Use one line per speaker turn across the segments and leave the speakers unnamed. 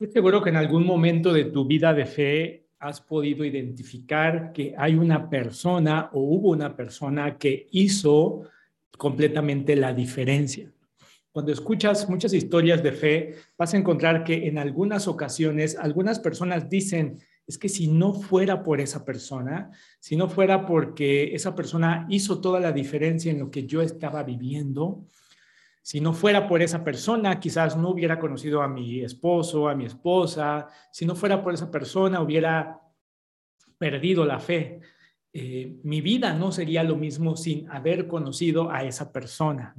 Estoy seguro que en algún momento de tu vida de fe has podido identificar que hay una persona o hubo una persona que hizo completamente la diferencia. Cuando escuchas muchas historias de fe, vas a encontrar que en algunas ocasiones algunas personas dicen, es que si no fuera por esa persona, si no fuera porque esa persona hizo toda la diferencia en lo que yo estaba viviendo, si no fuera por esa persona, quizás no hubiera conocido a mi esposo, a mi esposa. Si no fuera por esa persona, hubiera perdido la fe. Eh, mi vida no sería lo mismo sin haber conocido a esa persona.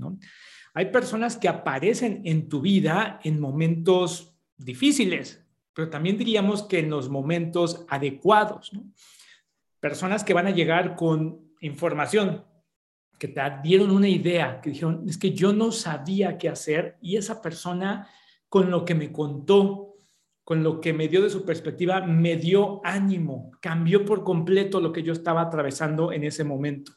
Hay personas que aparecen en tu vida en momentos difíciles, pero también diríamos que en los momentos adecuados. Personas que van a llegar con información, que te dieron una idea, que dijeron, es que yo no sabía qué hacer y esa persona con lo que me contó, con lo que me dio de su perspectiva, me dio ánimo, cambió por completo lo que yo estaba atravesando en ese momento.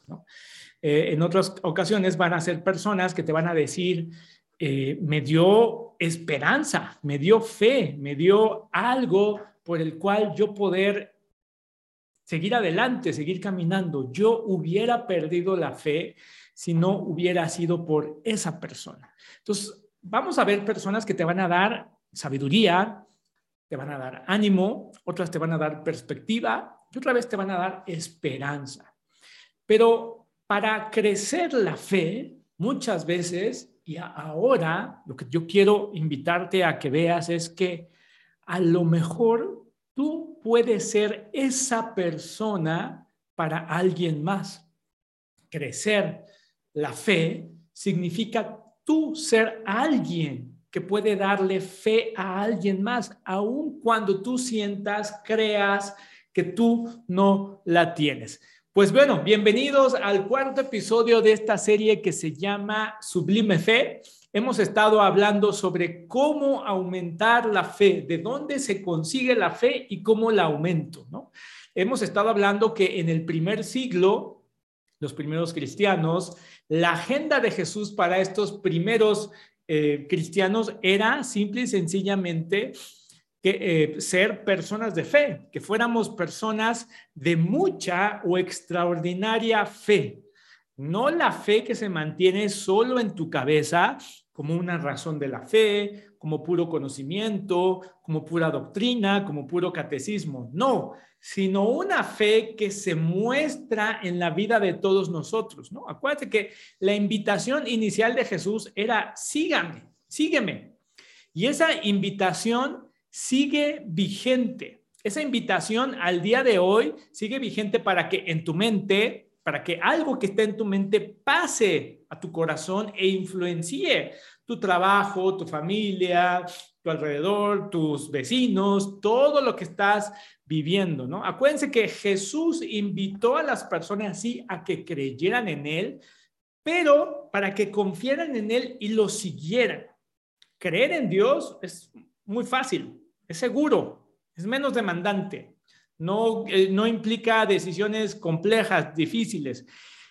Eh, en otras ocasiones van a ser personas que te van a decir, eh, me dio esperanza, me dio fe, me dio algo por el cual yo poder seguir adelante, seguir caminando. Yo hubiera perdido la fe si no hubiera sido por esa persona. Entonces, vamos a ver personas que te van a dar sabiduría, te van a dar ánimo, otras te van a dar perspectiva y otra vez te van a dar esperanza. Pero para crecer la fe, muchas veces, y ahora lo que yo quiero invitarte a que veas es que a lo mejor tú puede ser esa persona para alguien más. Crecer la fe significa tú ser alguien que puede darle fe a alguien más, aun cuando tú sientas, creas que tú no la tienes. Pues bueno, bienvenidos al cuarto episodio de esta serie que se llama Sublime Fe hemos estado hablando sobre cómo aumentar la fe, de dónde se consigue la fe y cómo la aumento, ¿no? Hemos estado hablando que en el primer siglo, los primeros cristianos, la agenda de Jesús para estos primeros eh, cristianos era simple y sencillamente que, eh, ser personas de fe, que fuéramos personas de mucha o extraordinaria fe. No la fe que se mantiene solo en tu cabeza, como una razón de la fe, como puro conocimiento, como pura doctrina, como puro catecismo. No, sino una fe que se muestra en la vida de todos nosotros, ¿no? Acuérdate que la invitación inicial de Jesús era, sígame, sígueme. Y esa invitación sigue vigente. Esa invitación al día de hoy sigue vigente para que en tu mente para que algo que esté en tu mente pase a tu corazón e influencie tu trabajo, tu familia, tu alrededor, tus vecinos, todo lo que estás viviendo, ¿no? Acuérdense que Jesús invitó a las personas así a que creyeran en Él, pero para que confiaran en Él y lo siguieran. Creer en Dios es muy fácil, es seguro, es menos demandante no, eh, no implica decisiones complejas, difíciles.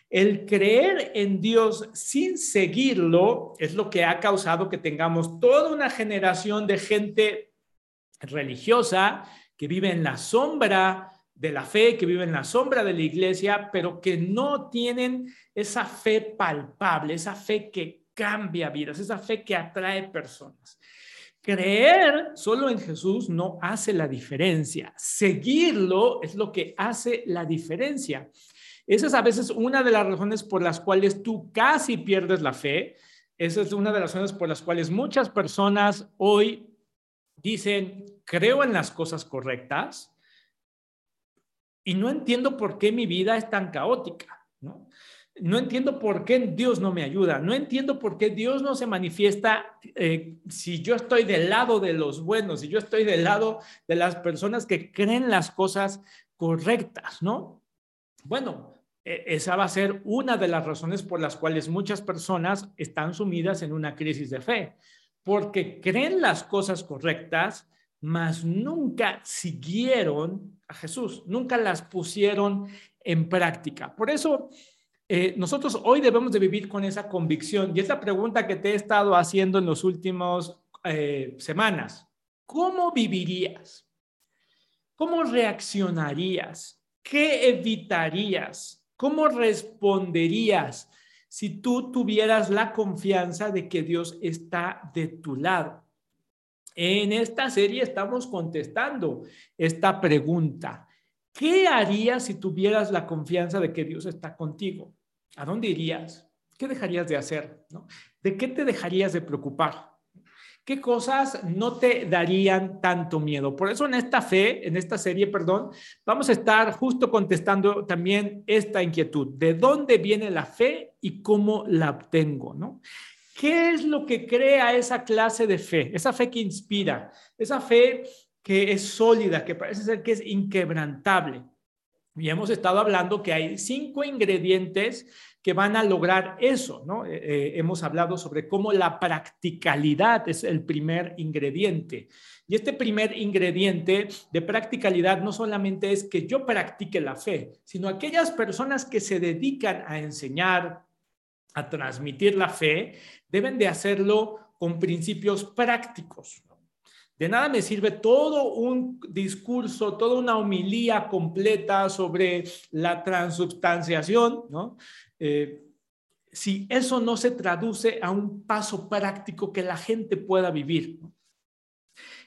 El creer en Dios sin seguirlo es lo que ha causado que tengamos toda una generación de gente religiosa que vive en la sombra de la fe, que vive en la sombra de la iglesia, pero que no tienen esa fe palpable, esa fe que cambia vidas, esa fe que atrae personas. Creer solo en Jesús no hace la diferencia. Seguirlo es lo que hace la diferencia. Esa es a veces una de las razones por las cuales tú casi pierdes la fe. Esa es una de las razones por las cuales muchas personas hoy dicen, creo en las cosas correctas y no entiendo por qué mi vida es tan caótica. ¿no? No entiendo por qué Dios no me ayuda. No entiendo por qué Dios no se manifiesta eh, si yo estoy del lado de los buenos, si yo estoy del lado de las personas que creen las cosas correctas, ¿no? Bueno, e, esa va a ser una de las razones por las cuales muchas personas están sumidas en una crisis de fe, porque creen las cosas correctas, mas nunca siguieron a Jesús, nunca las pusieron en práctica. Por eso eh, nosotros hoy debemos de vivir con esa convicción y esa pregunta que te he estado haciendo en los últimos eh, semanas. ¿cómo vivirías? ¿Cómo reaccionarías? ¿Qué evitarías? ¿Cómo responderías si tú tuvieras la confianza de que Dios está de tu lado? En esta serie estamos contestando esta pregunta. ¿Qué harías si tuvieras la confianza de que Dios está contigo? ¿A dónde irías? ¿Qué dejarías de hacer? ¿De qué te dejarías de preocupar? ¿Qué cosas no te darían tanto miedo? Por eso en esta fe, en esta serie, perdón, vamos a estar justo contestando también esta inquietud. ¿De dónde viene la fe y cómo la obtengo? ¿Qué es lo que crea esa clase de fe? Esa fe que inspira, esa fe que es sólida, que parece ser que es inquebrantable. Y hemos estado hablando que hay cinco ingredientes que van a lograr eso, ¿no? Eh, eh, hemos hablado sobre cómo la practicalidad es el primer ingrediente. Y este primer ingrediente de practicalidad no solamente es que yo practique la fe, sino aquellas personas que se dedican a enseñar, a transmitir la fe, deben de hacerlo con principios prácticos. De nada me sirve todo un discurso, toda una homilía completa sobre la transubstanciación, ¿no? Eh, si eso no se traduce a un paso práctico que la gente pueda vivir.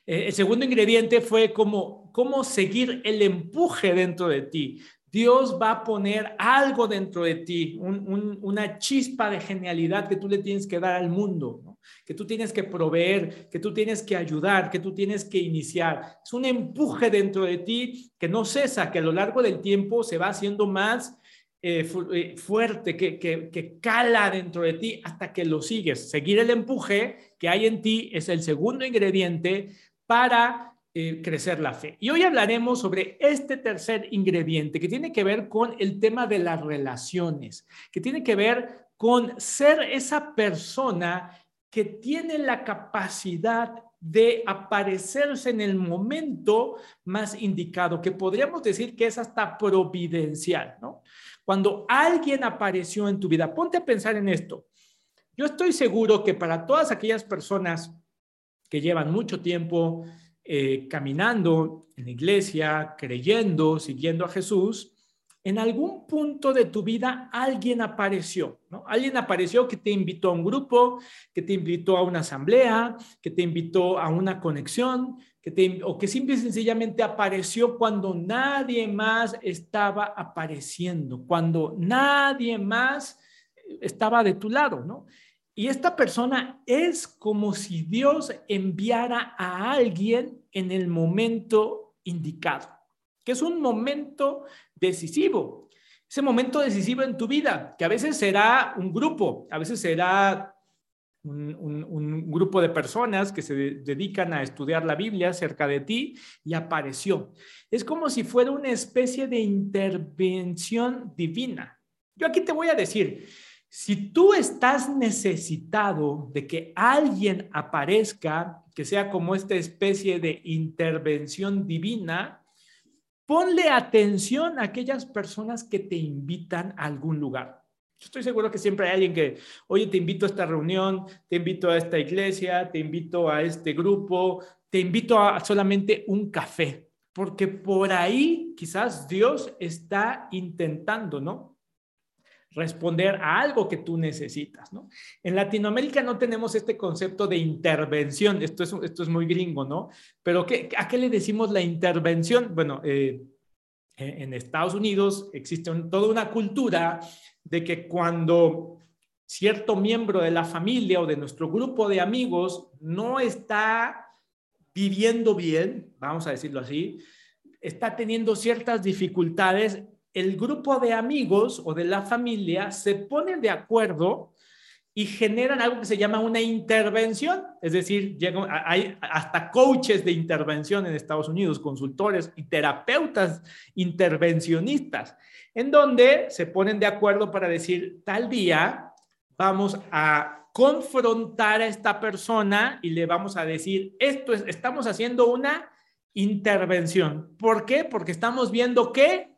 Eh, el segundo ingrediente fue como cómo seguir el empuje dentro de ti. Dios va a poner algo dentro de ti, una chispa de genialidad que tú le tienes que dar al mundo, que tú tienes que proveer, que tú tienes que ayudar, que tú tienes que iniciar. Es un empuje dentro de ti que no cesa, que a lo largo del tiempo se va haciendo más eh, eh, fuerte, que, que, cala dentro de ti hasta que lo sigues. Seguir el empuje que hay en ti es el segundo ingrediente para eh, crecer la fe. Y hoy hablaremos sobre este tercer ingrediente que tiene que ver con el tema de las relaciones, que tiene que ver con ser esa persona que tiene la capacidad de aparecerse en el momento más indicado, que podríamos decir que es hasta providencial, ¿no? Cuando alguien apareció en tu vida, ponte a pensar en esto. Yo estoy seguro que para todas aquellas personas que llevan mucho tiempo eh, caminando en la iglesia, creyendo, siguiendo a Jesús, en algún punto de tu vida alguien apareció, ¿no? Alguien apareció que te invitó a un grupo, que te invitó a una asamblea, que te invitó a una conexión, que te, o que simple y sencillamente apareció cuando nadie más estaba apareciendo, cuando nadie más estaba de tu lado, ¿no? Y esta persona es como si Dios enviara a alguien en el momento indicado, que es un momento decisivo. Ese momento decisivo en tu vida, que a veces será un grupo, a veces será un, grupo de personas que se dedican a estudiar la Biblia cerca de ti y apareció. Es como si fuera una especie de intervención divina. Yo aquí te voy a decir, si tú estás necesitado de que alguien aparezca, que sea como esta especie de intervención divina, ponle atención a aquellas personas que te invitan a algún lugar. Yo estoy seguro que siempre hay alguien que, oye, te invito a esta reunión, te invito a esta iglesia, te invito a este grupo, te invito a solamente un café, porque por ahí quizás Dios está intentando, ¿no? Responder a algo que tú necesitas, ¿no? En Latinoamérica no tenemos este concepto de intervención, esto es, esto es muy gringo, ¿no? Pero ¿qué, ¿a qué le decimos la intervención? Bueno, eh, en Estados Unidos existe toda una cultura de que cuando cierto miembro de la familia o de nuestro grupo de amigos no está viviendo bien, vamos a decirlo así, está teniendo ciertas dificultades, el grupo de amigos o de la familia se ponen de acuerdo y generan algo que se llama una intervención, es decir, hay hasta coaches de intervención en Estados Unidos, consultores y terapeutas intervencionistas, en donde se ponen de acuerdo para decir, tal día vamos a confrontar a esta persona y le vamos a decir, esto es, estamos haciendo una intervención. ¿Por qué? Porque estamos viendo que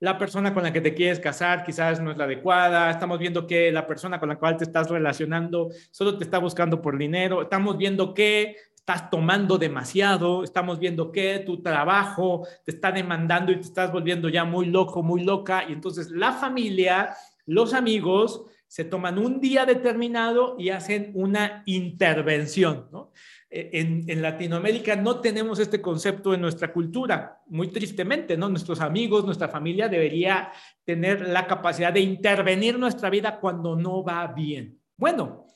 la persona con la que te quieres casar quizás no es la adecuada, estamos viendo que la persona con la cual te estás relacionando solo te está buscando por dinero, estamos viendo que estás tomando demasiado, estamos viendo que tu trabajo te está demandando y te estás volviendo ya muy loco, muy loca. Y entonces la familia, los amigos, se toman un día determinado y hacen una intervención. E, en, en, Latinoamérica no tenemos este concepto en nuestra cultura, muy tristemente, ¿no? Nuestros amigos, nuestra familia debería tener la capacidad de intervenir nuestra vida cuando no va bien. Bueno,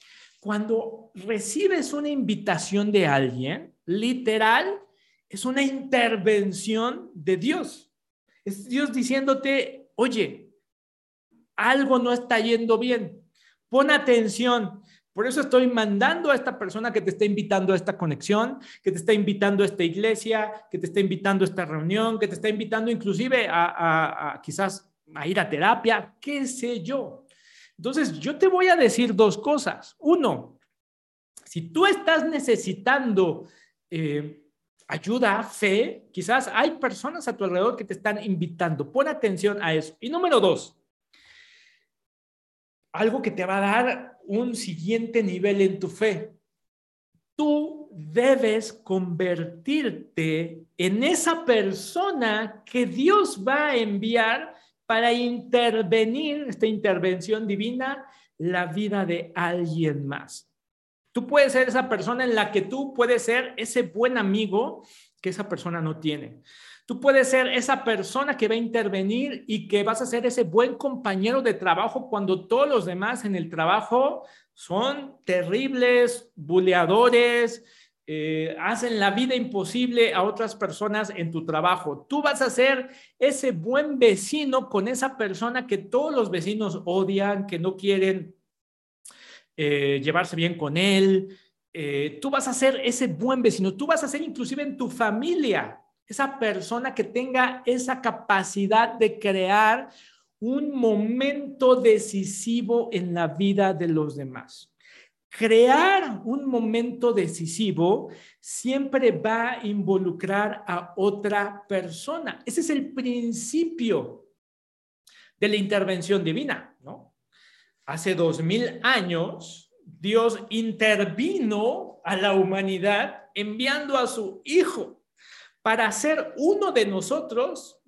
cuando recibes una invitación de alguien, literal, es una intervención de Dios. Es Dios diciéndote, oye, algo no está yendo bien. Pon atención. Por eso estoy mandando a esta persona que te está invitando a esta conexión, que te está invitando a esta iglesia, que te está invitando a esta reunión, que te está invitando inclusive a, quizás a ir a terapia, qué sé yo. Entonces, yo te voy a decir dos cosas. Uno, si tú estás necesitando eh, ayuda, fe, quizás hay personas a tu alrededor que te están invitando. Pon atención a eso. Y número dos, algo que te va a dar un siguiente nivel en tu fe. Tú debes convertirte en esa persona que Dios va a enviar para intervenir, esta intervención divina, la vida de alguien más. Tú puedes ser esa persona en la que tú puedes ser ese buen amigo que esa persona no tiene. Tú puedes ser esa persona que va a intervenir y que vas a ser ese buen compañero de trabajo cuando todos los demás en el trabajo son terribles, buleadores, eh, hacen la vida imposible a otras personas en tu trabajo. Tú vas a ser ese buen vecino con esa persona que todos los vecinos odian, que no quieren eh, llevarse bien con él. Eh, tú vas a ser ese buen vecino. Tú vas a ser inclusive en tu familia esa persona que tenga esa capacidad de crear un momento decisivo en la vida de los demás. Crear un momento decisivo siempre va a involucrar a otra persona. Ese es el principio de la intervención divina, ¿no? Hace dos mil años, Dios intervino a la humanidad enviando a su Hijo para ser uno de nosotros.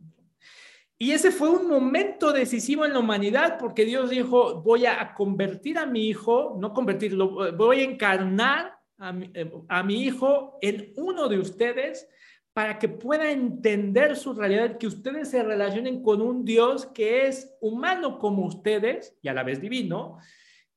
Y ese fue un momento decisivo en la humanidad porque Dios dijo, voy a convertir a mi hijo, no convertirlo, voy a encarnar a mi, eh, a mi hijo en uno de ustedes para que pueda entender su realidad, que ustedes se relacionen con un Dios que es humano como ustedes y a la vez divino,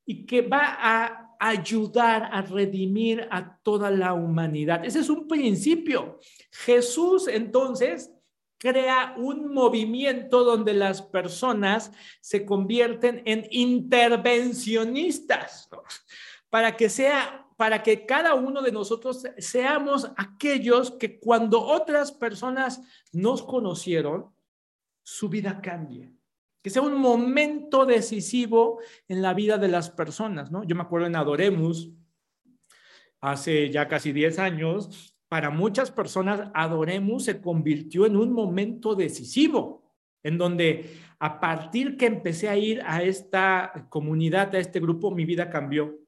y que va a ayudar a redimir a toda la humanidad. Ese es un principio. Jesús entonces crea un movimiento donde las personas se convierten en intervencionistas para que sea para que cada uno de nosotros seamos aquellos que cuando otras personas nos conocieron, su vida cambie que sea un momento decisivo en la vida de las personas, ¿no? Yo me acuerdo en Adoremus, hace ya casi 10 años, para muchas personas Adoremus se convirtió en un momento decisivo, en donde a partir que empecé a ir a esta comunidad, a este grupo, mi vida cambió.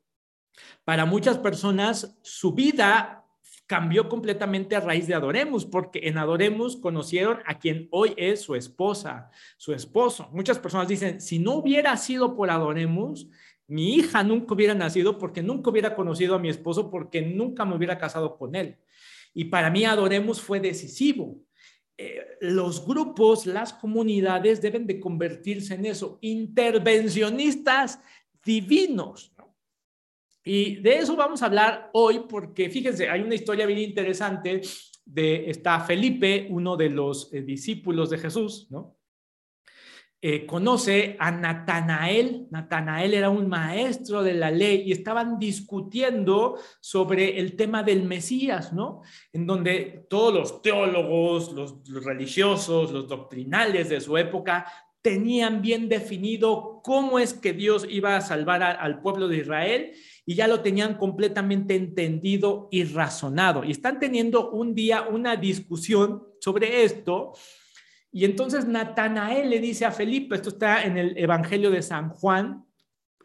Para muchas personas, su vida cambió completamente a raíz de Adoremus, porque en Adoremus conocieron a quien hoy es su esposa, su esposo. Muchas personas dicen, si no hubiera sido por Adoremus, mi hija nunca hubiera nacido porque nunca hubiera conocido a mi esposo porque nunca me hubiera casado con él. Y para mí Adoremus fue decisivo. Eh, los grupos, las comunidades deben de convertirse en eso, intervencionistas divinos. Y de eso vamos a hablar hoy porque fíjense, hay una historia bien interesante de está Felipe, uno de los eh, discípulos de Jesús, ¿no? Eh, conoce a Natanael. Natanael era un maestro de la ley y estaban discutiendo sobre el tema del Mesías, ¿no? En donde todos los teólogos, los religiosos, los doctrinales de su época tenían bien definido cómo es que Dios iba a salvar al pueblo de Israel y ya lo tenían completamente entendido y razonado. Y están teniendo un día una discusión sobre esto. Y entonces Natanael le dice a Felipe, esto está en el Evangelio de San Juan,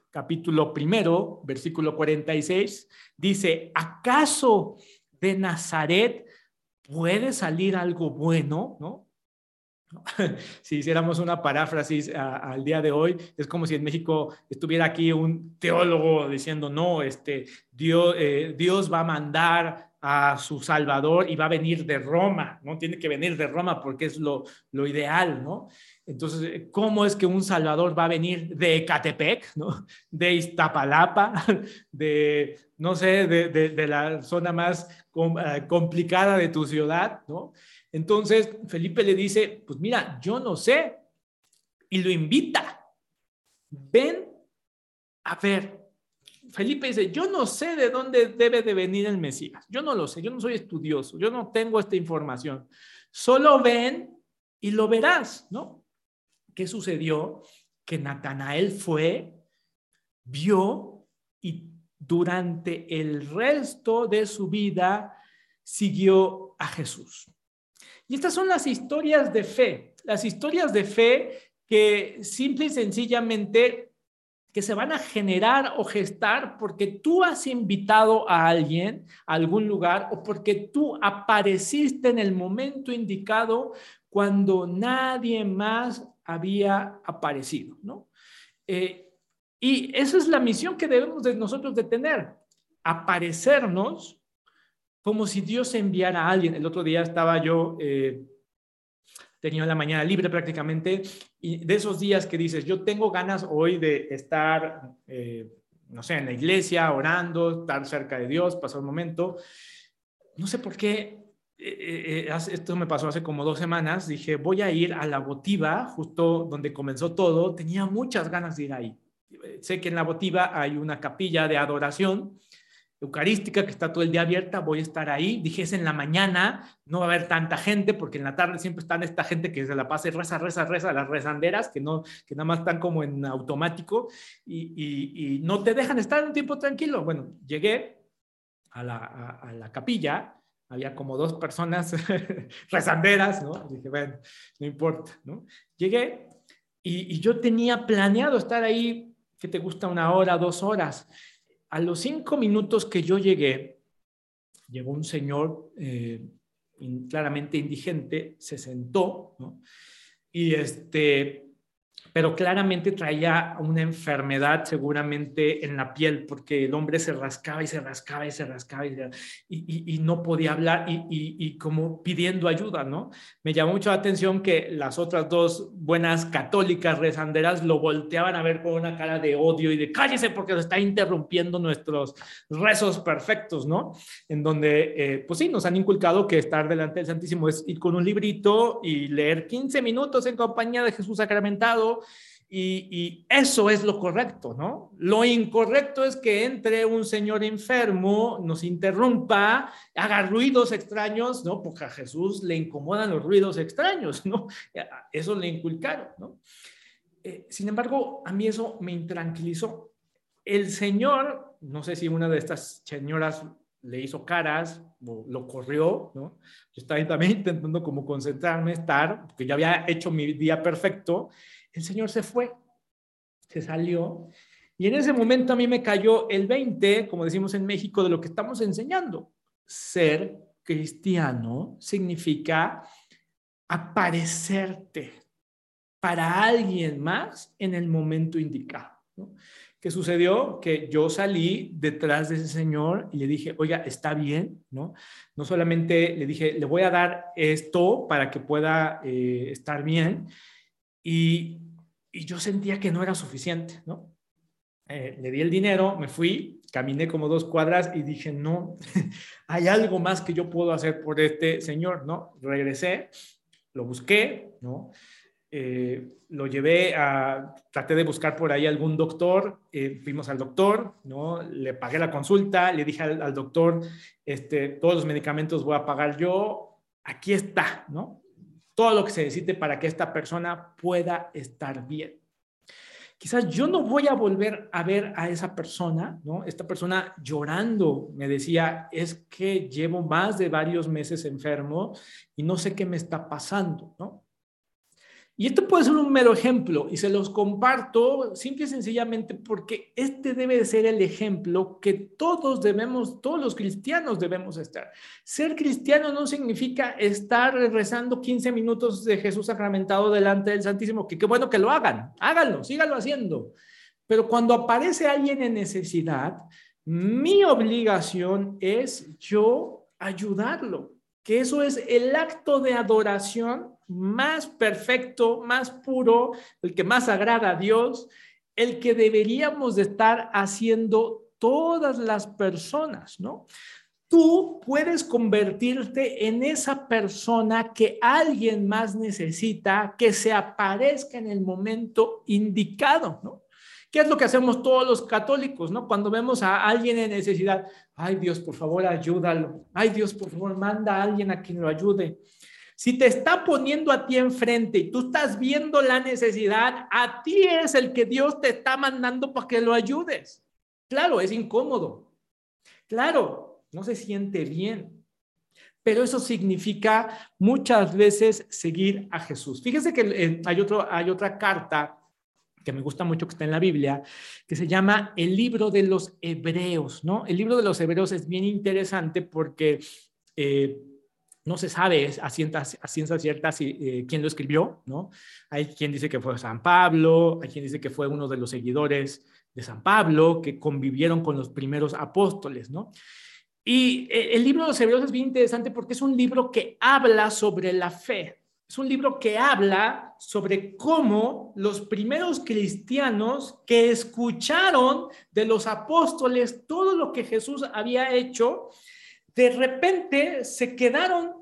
capítulo primero, versículo 46, dice, ¿acaso de Nazaret puede salir algo bueno, ¿no? Si hiciéramos una paráfrasis al día de hoy, es como si en México estuviera aquí un teólogo diciendo, no, este, Dios, eh, Dios va a mandar a su Salvador y va a venir de Roma, ¿no? Tiene que venir de Roma porque es lo, lo ideal, ¿no? Entonces, ¿cómo es que un Salvador va a venir de Ecatepec, ¿no? De Iztapalapa, de, no sé, de, de, la zona más eh, complicada de tu ciudad, ¿no? Entonces, Felipe le dice, pues mira, yo no sé, y lo invita, ven a ver. Felipe dice, yo no sé de dónde debe de venir el Mesías, yo no lo sé, yo no soy estudioso, yo no tengo esta información, solo ven y lo verás, ¿no? ¿Qué sucedió? Que Natanael fue, vio y durante el resto de su vida siguió a Jesús. Y estas son las historias de fe, las historias de fe que simple y sencillamente que se van a generar o gestar porque tú has invitado a alguien a algún lugar o porque tú apareciste en el momento indicado cuando nadie más había aparecido, ¿no? Eh, y esa es la misión que debemos de nosotros de tener, aparecernos como si Dios enviara a alguien. El otro día estaba yo, eh, tenía la mañana libre prácticamente, y de esos días que dices, yo tengo ganas hoy de estar, eh, no sé, en la iglesia, orando, estar cerca de Dios, pasar un momento. No sé por qué eh, eh, esto me pasó hace como dos semanas, dije, voy a ir a la botiva, justo donde comenzó todo, tenía muchas ganas de ir ahí. Sé que en la botiva hay una capilla de adoración eucarística que está todo el día abierta, voy a estar ahí. Dije, es en la mañana, no va a haber tanta gente, porque en la tarde siempre están esta gente que se la pasa y reza, reza, reza, las rezanderas, que, no, que nada más están como en automático y, y, no te dejan estar un tiempo tranquilo. Bueno, llegué a la, a la capilla había como dos personas rezanderas, ¿no? Dije, bueno, no importa, ¿no? Llegué y, yo tenía planeado estar ahí, que te gusta una hora, dos horas. A los cinco minutos que yo llegué, llegó un señor eh, claramente indigente, se sentó, ¿no? Y este, pero claramente traía una enfermedad seguramente en la piel, porque el hombre se rascaba y se rascaba y se rascaba y, no podía hablar y, como pidiendo ayuda, ¿no? Me llamó mucho la atención que las otras dos buenas católicas rezanderas lo volteaban a ver con una cara de odio y de cállese porque se está interrumpiendo nuestros rezos perfectos, ¿no? En donde, eh, pues sí, nos han inculcado que estar delante del Santísimo es ir con un librito y leer 15 minutos en compañía de Jesús sacramentado y, eso es lo correcto, ¿no? Lo incorrecto es que entre un señor enfermo, nos interrumpa, haga ruidos extraños, ¿no? Porque a Jesús le incomodan los ruidos extraños, ¿no? Eso le inculcaron, ¿no? Eh, sin embargo, a mí eso me intranquilizó. El señor, no sé si una de estas señoras le hizo caras lo corrió, ¿no? Yo estaba también intentando como concentrarme, estar, porque ya había hecho mi día perfecto el Señor se fue, se salió. Y en ese momento a mí me cayó el 20, como decimos en México, de lo que estamos enseñando. Ser cristiano significa aparecerte para alguien más en el momento indicado. ¿Qué sucedió? Que yo salí detrás de ese señor y le dije, oiga, está bien, ¿no? No solamente le dije, le voy a dar esto para que pueda eh, estar bien. Y yo sentía que no era suficiente, ¿no? Eh, le di el dinero, me fui, caminé como dos cuadras y dije, no, hay algo más que yo puedo hacer por este señor, ¿no? Regresé, lo busqué, ¿no? Eh, lo llevé a, traté de buscar por ahí algún doctor, eh, fuimos al doctor, ¿no? Le pagué la consulta, le dije al, al doctor, este, todos los medicamentos voy a pagar yo, aquí está, ¿no? Todo lo que se necesite para que esta persona pueda estar bien. Quizás yo no voy a volver a ver a esa persona, ¿no? Esta persona llorando me decía, es que llevo más de varios meses enfermo y no sé qué me está pasando, ¿no? Y esto puede ser un mero ejemplo y se los comparto simple y sencillamente porque este debe de ser el ejemplo que todos debemos, todos los cristianos debemos estar. Ser cristiano no significa estar rezando 15 minutos de Jesús sacramentado delante del Santísimo, que qué bueno que lo hagan, háganlo, síganlo haciendo. Pero cuando aparece alguien en necesidad, mi obligación es yo ayudarlo, que eso es el acto de adoración más perfecto, más puro, el que más agrada a Dios, el que deberíamos de estar haciendo todas las personas, ¿no? Tú puedes convertirte en esa persona que alguien más necesita, que se aparezca en el momento indicado, ¿no? ¿Qué es lo que hacemos todos los católicos, no? Cuando vemos a alguien en necesidad, ay Dios, por favor, ayúdalo. Ay Dios, por favor, manda a alguien a quien lo ayude. Si te está poniendo a ti enfrente y tú estás viendo la necesidad, a ti es el que Dios te está mandando para que lo ayudes. Claro, es incómodo. Claro, no se siente bien. Pero eso significa muchas veces seguir a Jesús. Fíjese que eh, hay, otro, hay otra carta que me gusta mucho que está en la Biblia, que se llama el libro de los hebreos, ¿no? El libro de los hebreos es bien interesante porque eh, no se sabe a ciencia, cierta eh, quién lo escribió, ¿no? Hay quien dice que fue San Pablo, hay quien dice que fue uno de los seguidores de San Pablo, que convivieron con los primeros apóstoles, ¿no? Y eh, el libro de los Hebreos es bien interesante porque es un libro que habla sobre la fe. Es un libro que habla sobre cómo los primeros cristianos que escucharon de los apóstoles todo lo que Jesús había hecho, de repente se quedaron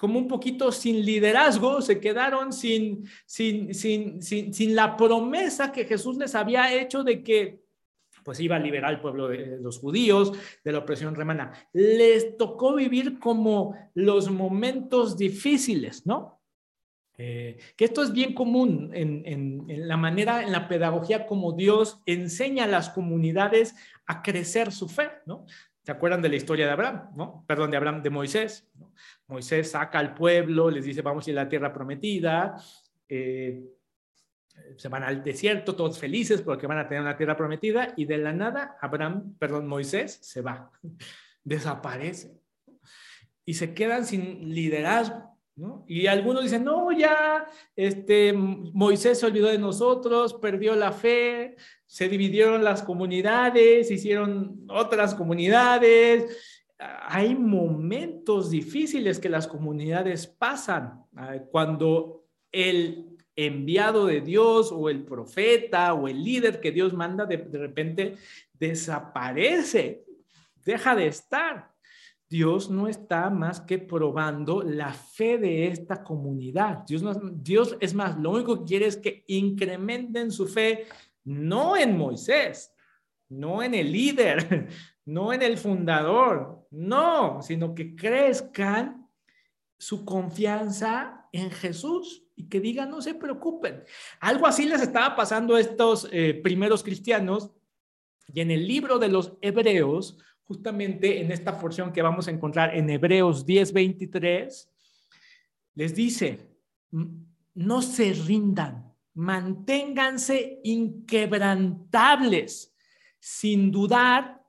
como un poquito sin liderazgo, se quedaron sin, sin, sin, sin, la promesa que Jesús les había hecho de que pues iba a liberar al pueblo de los judíos de la opresión romana. Les tocó vivir como los momentos difíciles, ¿no? Eh, que esto es bien común en, en, en, la manera, en la pedagogía como Dios enseña a las comunidades a crecer su fe, ¿no? ¿Se acuerdan de la historia de Abraham? ¿no? Perdón, de Abraham, de Moisés. Moisés saca al pueblo, les dice, vamos a ir a la tierra prometida. Eh, se van al desierto, todos felices porque van a tener una tierra prometida. Y de la nada, Abraham, perdón, Moisés se va, desaparece. Y se quedan sin liderazgo. Y algunos dicen, no, ya, este, Moisés se olvidó de nosotros, perdió la fe, se dividieron las comunidades, hicieron otras comunidades. Hay momentos difíciles que las comunidades pasan ah, cuando el enviado de Dios o el profeta o el líder que Dios manda de, repente desaparece, deja de estar. Dios no está más que probando la fe de esta comunidad. Dios, es más, lo único que quiere es que incrementen su fe no en Moisés, no en el líder, no en el fundador, no, sino que crezcan su confianza en Jesús y que digan, no se preocupen. Algo así les estaba pasando a estos eh, primeros cristianos y en el libro de los Hebreos, justamente en esta porción que vamos a encontrar en Hebreos 10:23, les dice, no se rindan manténganse inquebrantables, sin dudar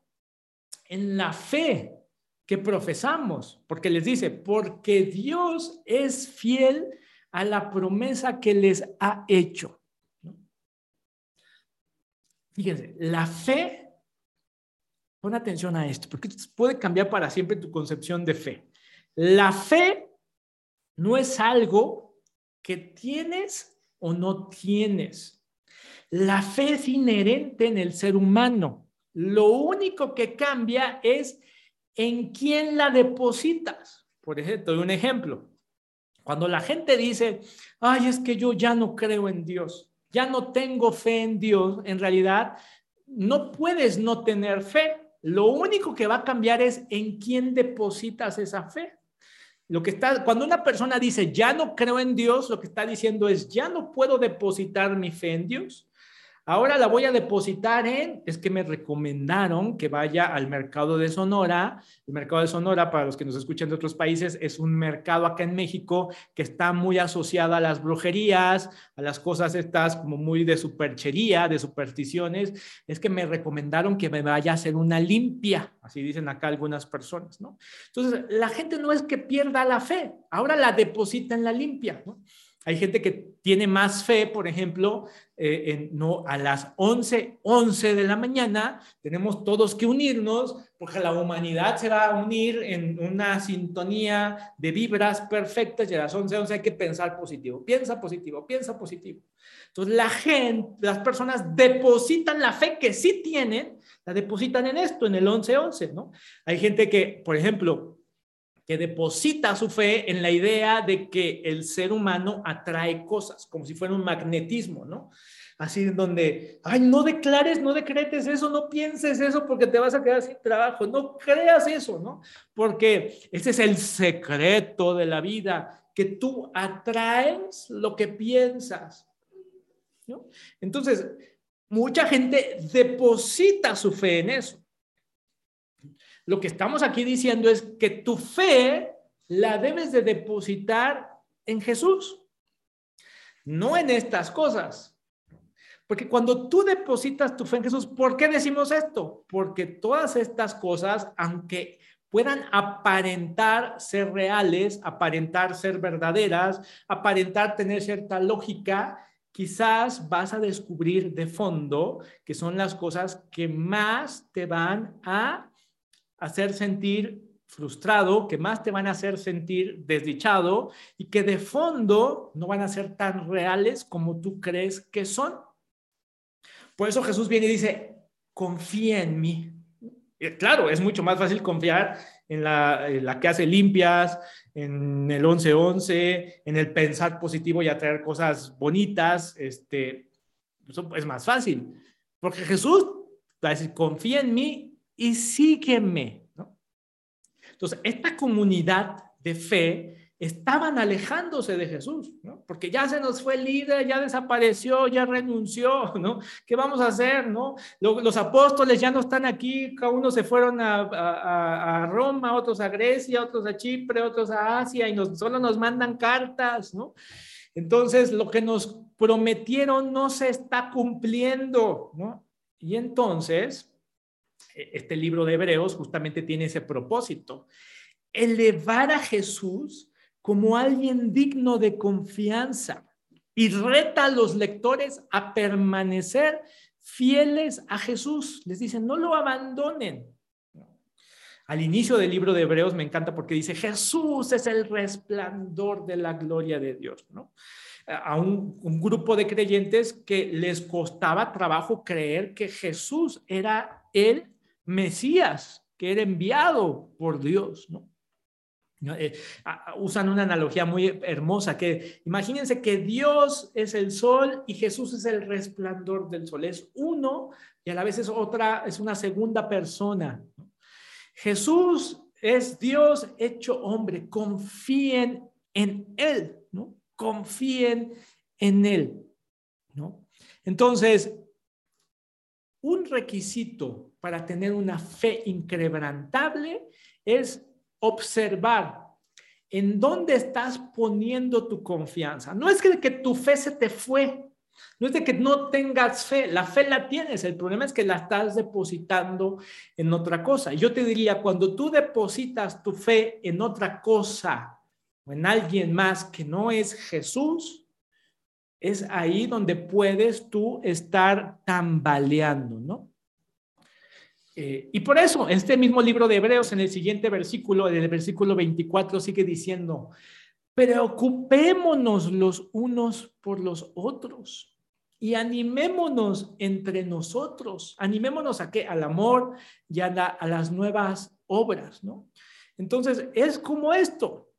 en la fe que profesamos, porque les dice, porque Dios es fiel a la promesa que les ha hecho. Fíjense, la fe, pon atención a esto, porque puede cambiar para siempre tu concepción de fe. La fe no es algo que tienes o no tienes. La fe es inherente en el ser humano. Lo único que cambia es en quién la depositas. Por ejemplo, un ejemplo. Cuando la gente dice, ay, es que yo ya no creo en Dios, ya no tengo fe en Dios, en realidad no puedes no tener fe. Lo único que va a cambiar es en quién depositas esa fe. Lo que está, cuando una persona dice, ya no creo en Dios, lo que está diciendo es, ya no puedo depositar mi fe en Dios. Ahora la voy a depositar en, es que me recomendaron que vaya al mercado de Sonora. El mercado de Sonora, para los que nos escuchan de otros países, es un mercado acá en México que está muy asociado a las brujerías, a las cosas estas como muy de superchería, de supersticiones. Es que me recomendaron que me vaya a hacer una limpia, así dicen acá algunas personas, ¿no? Entonces, la gente no es que pierda la fe, ahora la deposita en la limpia, ¿no? Hay gente que tiene más fe, por ejemplo, eh, en, no, a las 11, 11 de la mañana tenemos todos que unirnos porque la humanidad se va a unir en una sintonía de vibras perfectas y a las 11, 11 hay que pensar positivo. Piensa positivo, piensa positivo. Entonces la gente, las personas depositan la fe que sí tienen, la depositan en esto, en el 11, 11, ¿no? Hay gente que, por ejemplo, que deposita su fe en la idea de que el ser humano atrae cosas, como si fuera un magnetismo, ¿no? Así donde, ay, no declares, no decretes eso, no pienses eso porque te vas a quedar sin trabajo, no creas eso, ¿no? Porque ese es el secreto de la vida, que tú atraes lo que piensas, ¿no? Entonces, mucha gente deposita su fe en eso. Lo que estamos aquí diciendo es que tu fe la debes de depositar en Jesús, no en estas cosas. Porque cuando tú depositas tu fe en Jesús, ¿por qué decimos esto? Porque todas estas cosas, aunque puedan aparentar ser reales, aparentar ser verdaderas, aparentar tener cierta lógica, quizás vas a descubrir de fondo que son las cosas que más te van a hacer sentir frustrado, que más te van a hacer sentir desdichado y que de fondo no van a ser tan reales como tú crees que son. Por eso Jesús viene y dice, confía en mí. claro, es mucho más fácil confiar en la, que hace limpias, en el 11-11, en el pensar positivo y atraer cosas bonitas. Este, eso es más fácil, porque Jesús va a decir, confía en mí y sígueme. ¿no? Entonces, esta comunidad de fe estaban alejándose de Jesús, ¿no? porque ya se nos fue el líder, ya desapareció, ya renunció, ¿no? ¿Qué vamos a hacer, no? Los apóstoles ya no están aquí, cada uno se fueron a, Roma, otros a Grecia, otros a Chipre, otros a Asia, y solo nos mandan cartas, ¿no? Entonces, lo que nos prometieron no se está cumpliendo, ¿no? Y entonces, este libro de Hebreos justamente tiene ese propósito, elevar a Jesús como alguien digno de confianza y reta a los lectores a permanecer fieles a Jesús. Les dicen, no lo abandonen. Al inicio del libro de Hebreos me encanta porque dice, Jesús es el resplandor de la gloria de Dios, ¿no? A un, un grupo de creyentes que les costaba trabajo creer que Jesús era el Mesías que era enviado por Dios, ¿no? Eh, usan una analogía muy hermosa que imagínense que Dios es el sol y Jesús es el resplandor del sol. Es uno y a la vez es otra, es una segunda persona. Jesús es Dios hecho hombre. Confíen en Él, ¿no? Confíen en Él, ¿no? Entonces, un requisito para tener una fe increbrantable es observar en dónde estás poniendo tu confianza. No es que, que tu fe se te fue, no es de que no tengas fe, la fe la tienes, el problema es que la estás depositando en otra cosa. Yo te diría, cuando tú depositas tu fe en otra cosa o en alguien más que no es Jesús, es ahí donde puedes tú estar tambaleando, ¿no? Eh, y por eso, este mismo libro de Hebreos, en el siguiente versículo, en el versículo 24, sigue diciendo, preocupémonos los unos por los otros y animémonos entre nosotros. Animémonos a qué? Al amor y a, a las nuevas obras, ¿no? Entonces, es como esto.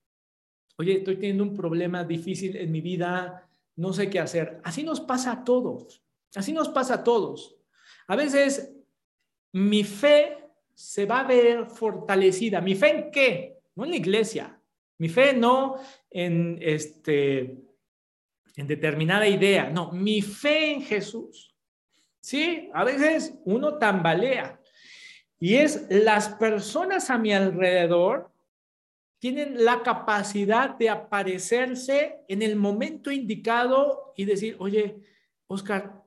Oye, estoy teniendo un problema difícil en mi vida, no sé qué hacer. Así nos pasa a todos. Así nos pasa a todos. A veces mi fe se va a ver fortalecida. ¿Mi fe en qué? No en la iglesia. Mi fe no en, este, en determinada idea. No, mi fe en Jesús. Sí, a veces uno tambalea. Y es las personas a mi alrededor tienen la capacidad de aparecerse en el momento indicado y decir, oye, Oscar,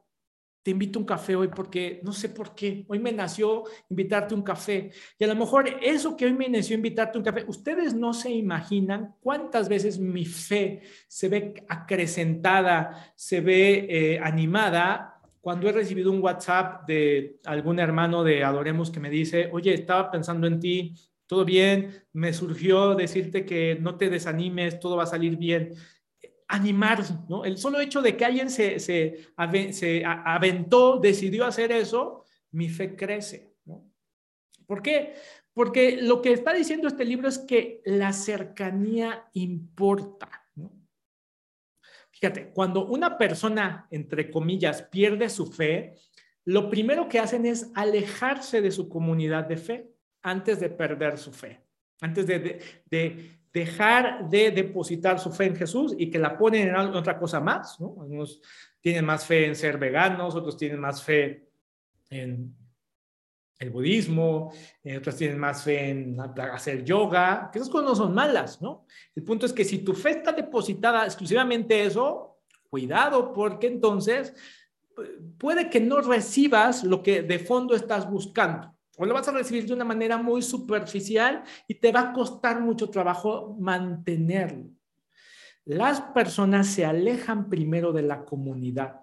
te invito a un café hoy porque no sé por qué, hoy me nació invitarte un café. Y a lo mejor eso que hoy me nació invitarte un café, ustedes no se imaginan cuántas veces mi fe se ve acrecentada, se ve eh, animada cuando he recibido un WhatsApp de algún hermano de Adoremos que me dice, oye, estaba pensando en ti, todo bien, me surgió decirte que no te desanimes, todo va a salir bien animar, ¿no? El solo hecho de que alguien se, se, aventó, decidió hacer eso, mi fe crece, ¿no? ¿Por qué? Porque lo que está diciendo este libro es que la cercanía importa. Fíjate, cuando una persona, entre comillas, pierde su fe, lo primero que hacen es alejarse de su comunidad de fe antes de perder su fe, antes de, de dejar de depositar su fe en Jesús y que la ponen en otra cosa más, ¿no? Algunos tienen más fe en ser veganos, otros tienen más fe en el budismo, eh, otros tienen más fe en hacer yoga, que esas cosas no son malas, ¿no? El punto es que si tu fe está depositada exclusivamente eso, cuidado, porque entonces puede que no recibas lo que de fondo estás buscando o lo vas a recibir de una manera muy superficial y te va a costar mucho trabajo mantenerlo. Las personas se alejan primero de la comunidad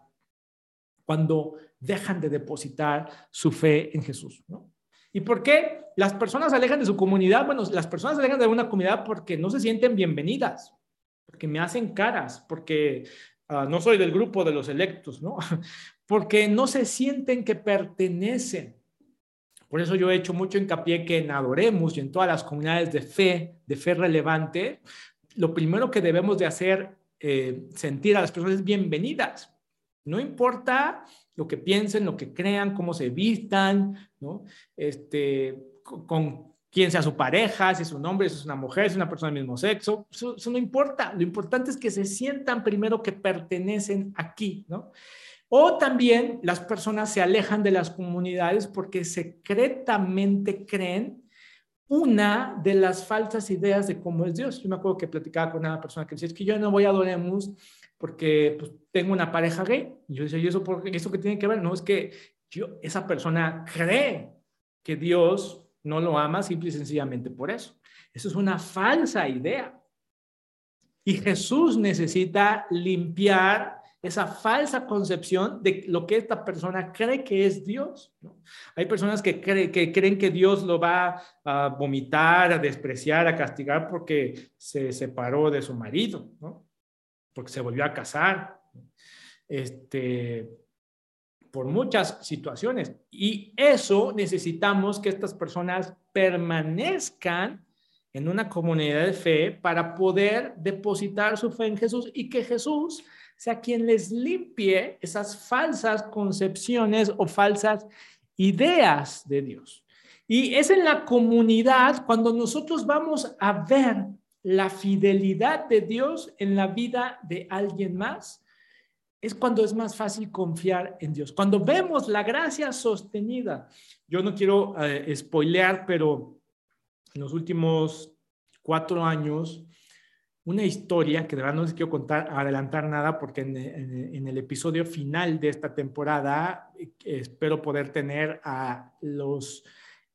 cuando dejan de depositar su fe en Jesús. ¿no? ¿Y por qué las personas se alejan de su comunidad? Bueno, las personas se alejan de una comunidad porque no se sienten bienvenidas, porque me hacen caras, porque ah, no soy del grupo de los electos, ¿no? porque no se sienten que pertenecen. Por eso yo he hecho mucho hincapié que en Adoremos y en todas las comunidades de fe, de fe relevante, lo primero que debemos de hacer, eh, sentir a las personas bienvenidas. No importa lo que piensen, lo que crean, cómo se vistan, ¿no? Este, con, quién sea su pareja, si es un hombre, si es una mujer, si es una persona del mismo sexo, eso, eso, no importa. Lo importante es que se sientan primero que pertenecen aquí, ¿no? O también las personas se alejan de las comunidades porque secretamente creen una de las falsas ideas de cómo es Dios. Yo me acuerdo que platicaba con una persona que decía, es que yo no voy a Adoremus porque pues, tengo una pareja gay. Y yo decía, ¿y eso, por, eso qué tiene que ver? No, es que esa persona cree que Dios no lo ama simple y sencillamente por eso. Eso es una falsa idea. Y Jesús necesita limpiar esa falsa concepción de lo que esta persona cree que es Dios. Hay personas que, creen que Dios lo va a vomitar, a despreciar, a castigar porque se separó de su marido, porque se volvió a casar, este, por muchas situaciones. Y eso necesitamos que estas personas permanezcan en una comunidad de fe para poder depositar su fe en Jesús y que Jesús sea quien les limpie esas falsas concepciones o falsas ideas de Dios. Y es en la comunidad cuando nosotros vamos a ver la fidelidad de Dios en la vida de alguien más, es cuando es más fácil confiar en Dios. Cuando vemos la gracia sostenida. Yo no quiero eh, spoilear, pero en los últimos cuatro años una historia que de verdad no les quiero contar, adelantar nada, porque en, el episodio final de esta temporada eh, espero poder tener a los,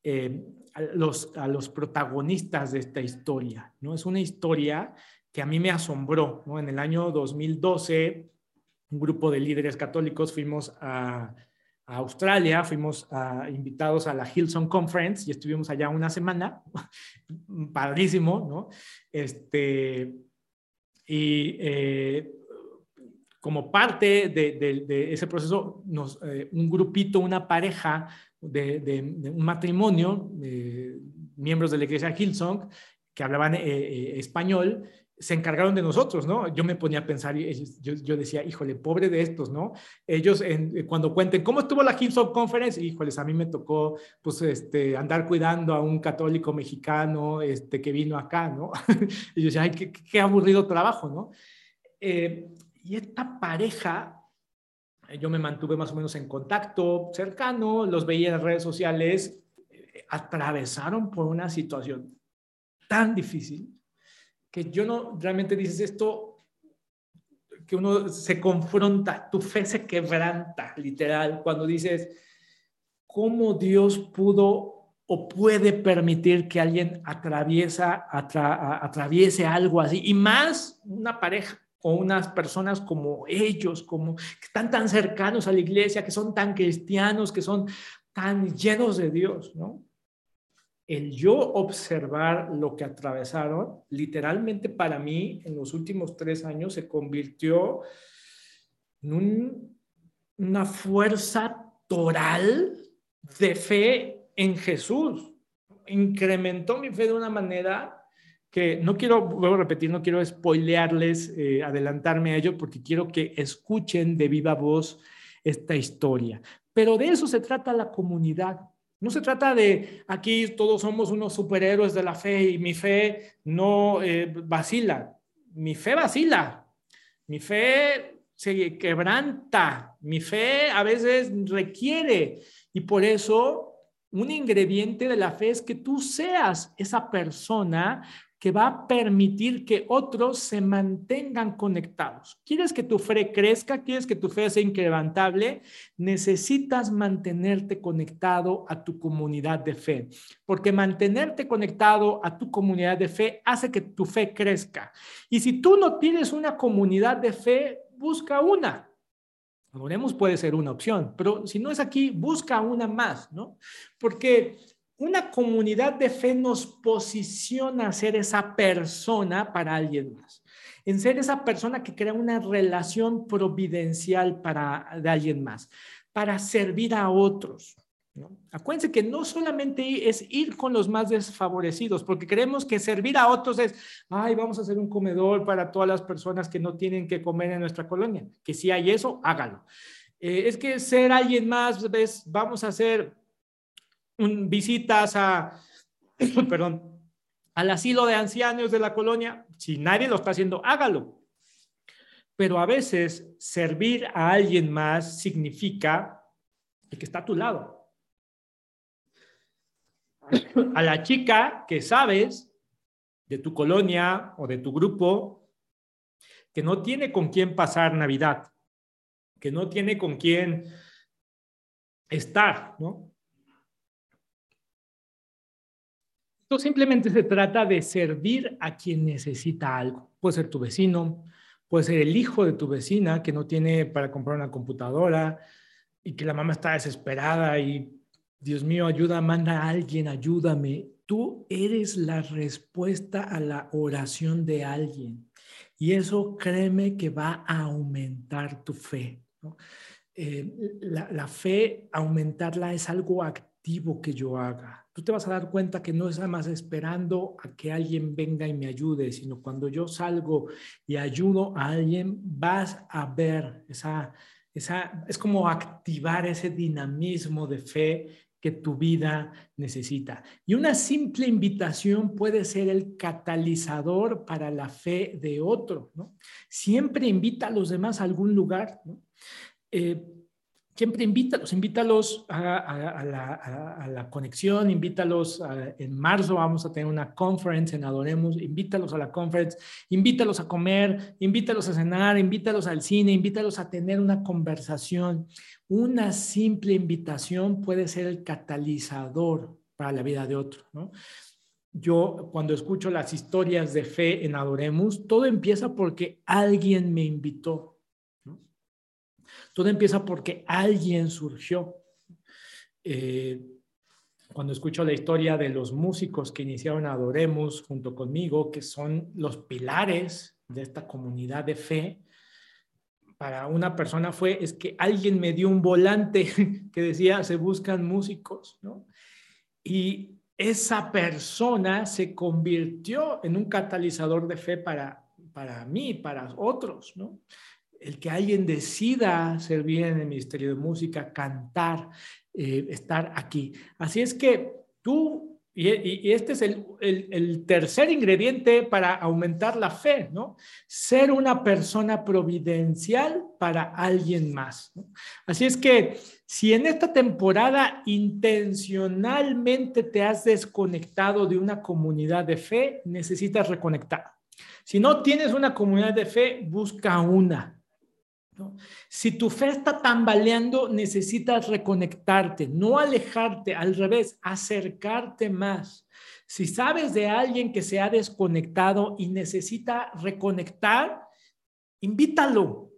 eh, a los, a los protagonistas de esta historia. ¿no? Es una historia que a mí me asombró. ¿no? En el año 2012, un grupo de líderes católicos fuimos a, Australia, fuimos invitados a la Hillsong Conference y estuvimos allá una semana, padrísimo, ¿no? Este, y eh, como parte de, ese proceso, nos, eh, un grupito, una pareja de, un matrimonio, miembros de la iglesia Hillsong, que hablaban eh, español, se encargaron de nosotros, ¿no? Yo me ponía a pensar y yo, yo decía, híjole, pobre de estos, ¿no? Ellos en, cuando cuenten cómo estuvo la Hillsong Conference, híjoles, a mí me tocó, pues, este, andar cuidando a un católico mexicano, este, que vino acá, ¿no? y yo decía, ay, qué, qué aburrido trabajo, ¿no? Eh, y esta pareja yo me mantuve más o menos en contacto cercano, los veía en redes sociales, eh, atravesaron por una situación tan difícil que yo no realmente dices esto, que uno se confronta, tu fe se quebranta, literal, cuando dices, ¿cómo Dios pudo o puede permitir que alguien atraviesa, atraviese algo así? Y más una pareja o unas personas como ellos, como que están tan cercanos a la iglesia, que son tan cristianos, que son tan llenos de Dios, ¿no? El yo observar lo que atravesaron, literalmente para mí en los últimos tres años se convirtió en una fuerza toral de fe en Jesús. Incrementó mi fe de una manera que no quiero, vuelvo a repetir, no quiero spoilearles, eh, adelantarme a ello, porque quiero que escuchen de viva voz esta historia. Pero de eso se trata la comunidad. No se trata de aquí todos somos unos superhéroes de la fe y mi fe no eh, vacila. Mi fe vacila. Mi fe se quebranta. Mi fe a veces requiere. Y por eso un ingrediente de la fe es que tú seas esa persona que va a permitir que otros se mantengan conectados. ¿Quieres que tu fe crezca? ¿Quieres que tu fe sea incrementable? Necesitas mantenerte conectado a tu comunidad de fe, porque mantenerte conectado a tu comunidad de fe hace que tu fe crezca. Y si tú no tienes una comunidad de fe, busca una. Oremos puede ser una opción, pero si no es aquí, busca una más, ¿no? Porque una comunidad de fe nos posiciona a ser esa persona para alguien más, en ser esa persona que crea una relación providencial para de alguien más, para servir a otros. ¿no? Acuérdense que no solamente es ir con los más desfavorecidos, porque creemos que servir a otros es, ay, vamos a hacer un comedor para todas las personas que no tienen que comer en nuestra colonia. Que si hay eso, hágalo. Eh, es que ser alguien más, ¿ves? vamos a hacer visitas a, perdón, al asilo de ancianos de la colonia, si nadie lo está haciendo, hágalo. Pero a veces servir a alguien más significa el que está a tu lado. A la chica que sabes de tu colonia o de tu grupo que no tiene con quién pasar Navidad, que no tiene con quién estar, ¿no? Esto simplemente se trata de servir a quien necesita algo. Puede ser tu vecino, puede ser el hijo de tu vecina que no tiene para comprar una computadora y que la mamá está desesperada y Dios mío, ayuda, manda a alguien, ayúdame. Tú eres la respuesta a la oración de alguien y eso créeme que va a aumentar tu fe. Eh, la, la fe, aumentarla es algo activo que yo haga tú te vas a dar cuenta que no es nada más esperando a que alguien venga y me ayude, sino cuando yo salgo y ayudo a alguien, vas a ver esa, esa, es como activar ese dinamismo de fe que tu vida necesita. Y una simple invitación puede ser el catalizador para la fe de otro, ¿no? Siempre invita a los demás a algún lugar, ¿no? Eh, siempre invítalos, invítalos a, la, conexión, invítalos, en marzo vamos a tener una conference en Adoremos, invítalos a la conference, invítalos a comer, invítalos a cenar, invítalos al cine, invítalos a tener una conversación. Una simple invitación puede ser el catalizador para la vida de otro, Yo cuando escucho las historias de fe en Adoremos, todo empieza porque alguien me invitó, todo empieza porque alguien surgió. Eh, cuando escucho la historia de los músicos que iniciaron Adoremos junto conmigo, que son los pilares de esta comunidad de fe, para una persona fue, es que alguien me dio un volante que decía, se buscan músicos, ¿no? Y esa persona se convirtió en un catalizador de fe para, para mí, para otros, ¿no? El que alguien decida servir en el Ministerio de Música, cantar, eh, estar aquí. Así es que tú y, este es el, tercer ingrediente para aumentar la fe, ¿no? Ser una persona providencial para alguien más. Así es que si en esta temporada intencionalmente te has desconectado de una comunidad de fe, necesitas reconectar. Si no tienes una comunidad de fe, busca una. Si tu fe está tambaleando, necesitas reconectarte, no alejarte, al revés, acercarte más. Si sabes de alguien que se ha desconectado y necesita reconectar, invítalo.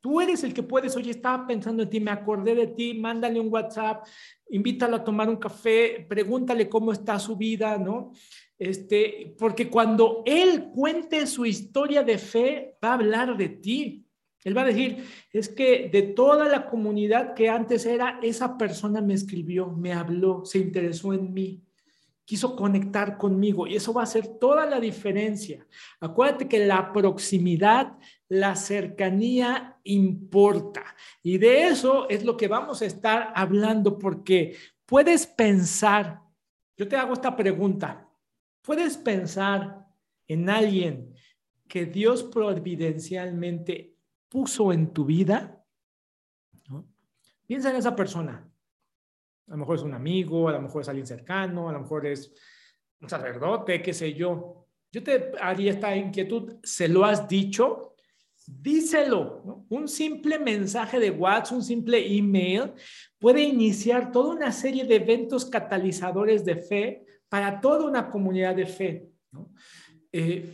Tú eres el que puedes, oye, estaba pensando en ti, me acordé de ti, mándale un WhatsApp, invítalo a tomar un café, pregúntale cómo está su vida, ¿no? Este, porque cuando él cuente su historia de fe, va a hablar de ti. Él va a decir, es que de toda la comunidad que antes era, esa persona me escribió, me habló, se interesó en mí, quiso conectar conmigo y eso va a hacer toda la diferencia. Acuérdate que la proximidad, la cercanía importa y de eso es lo que vamos a estar hablando porque puedes pensar, yo te hago esta pregunta, puedes pensar en alguien que Dios providencialmente puso en tu vida, piensa en esa persona. A lo mejor es un amigo, a lo mejor es alguien cercano, a lo mejor es un sacerdote, qué sé yo. Yo te haría esta inquietud, ¿se lo has dicho? Díselo. Un simple mensaje de WhatsApp, un simple email puede iniciar toda una serie de eventos catalizadores de fe para toda una comunidad de fe. ¿no? Eh,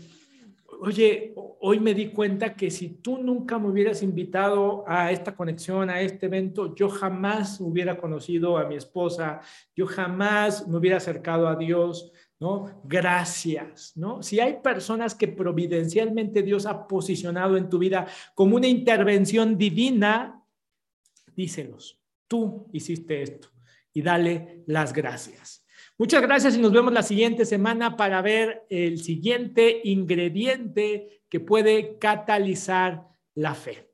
oye, hoy me di cuenta que si tú nunca me hubieras invitado a esta conexión, a este evento, yo jamás hubiera conocido a mi esposa, yo jamás me hubiera acercado a Dios, ¿no? Gracias, ¿no? Si hay personas que providencialmente Dios ha posicionado en tu vida como una intervención divina, díselos, tú hiciste esto y dale las gracias. Muchas gracias y nos vemos la siguiente semana para ver el siguiente ingrediente que puede catalizar la fe.